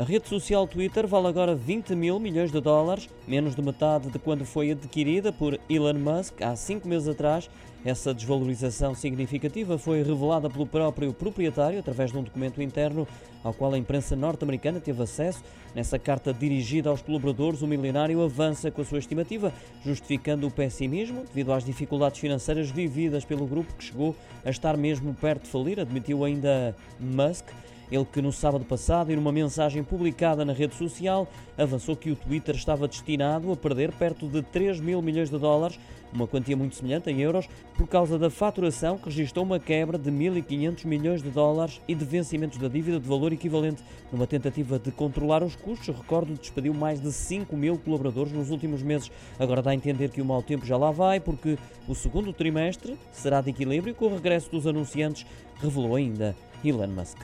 A rede social Twitter vale agora 20 mil milhões de dólares, menos de metade de quando foi adquirida por Elon Musk há cinco meses atrás. Essa desvalorização significativa foi revelada pelo próprio proprietário através de um documento interno ao qual a imprensa norte-americana teve acesso. Nessa carta dirigida aos colaboradores, o milionário avança com a sua estimativa, justificando o pessimismo devido às dificuldades financeiras vividas pelo grupo que chegou a estar mesmo perto de falir, admitiu ainda Musk. Ele que no sábado passado, em uma mensagem publicada na rede social, avançou que o Twitter estava destinado a perder perto de 3 mil milhões de dólares, uma quantia muito semelhante em euros, por causa da faturação que registrou uma quebra de 1.500 milhões de dólares e de vencimentos da dívida de valor equivalente. Numa tentativa de controlar os custos, recordo, despediu mais de 5 mil colaboradores nos últimos meses. Agora dá a entender que o mau tempo já lá vai, porque o segundo trimestre será de equilíbrio com o regresso dos anunciantes, revelou ainda Elon Musk.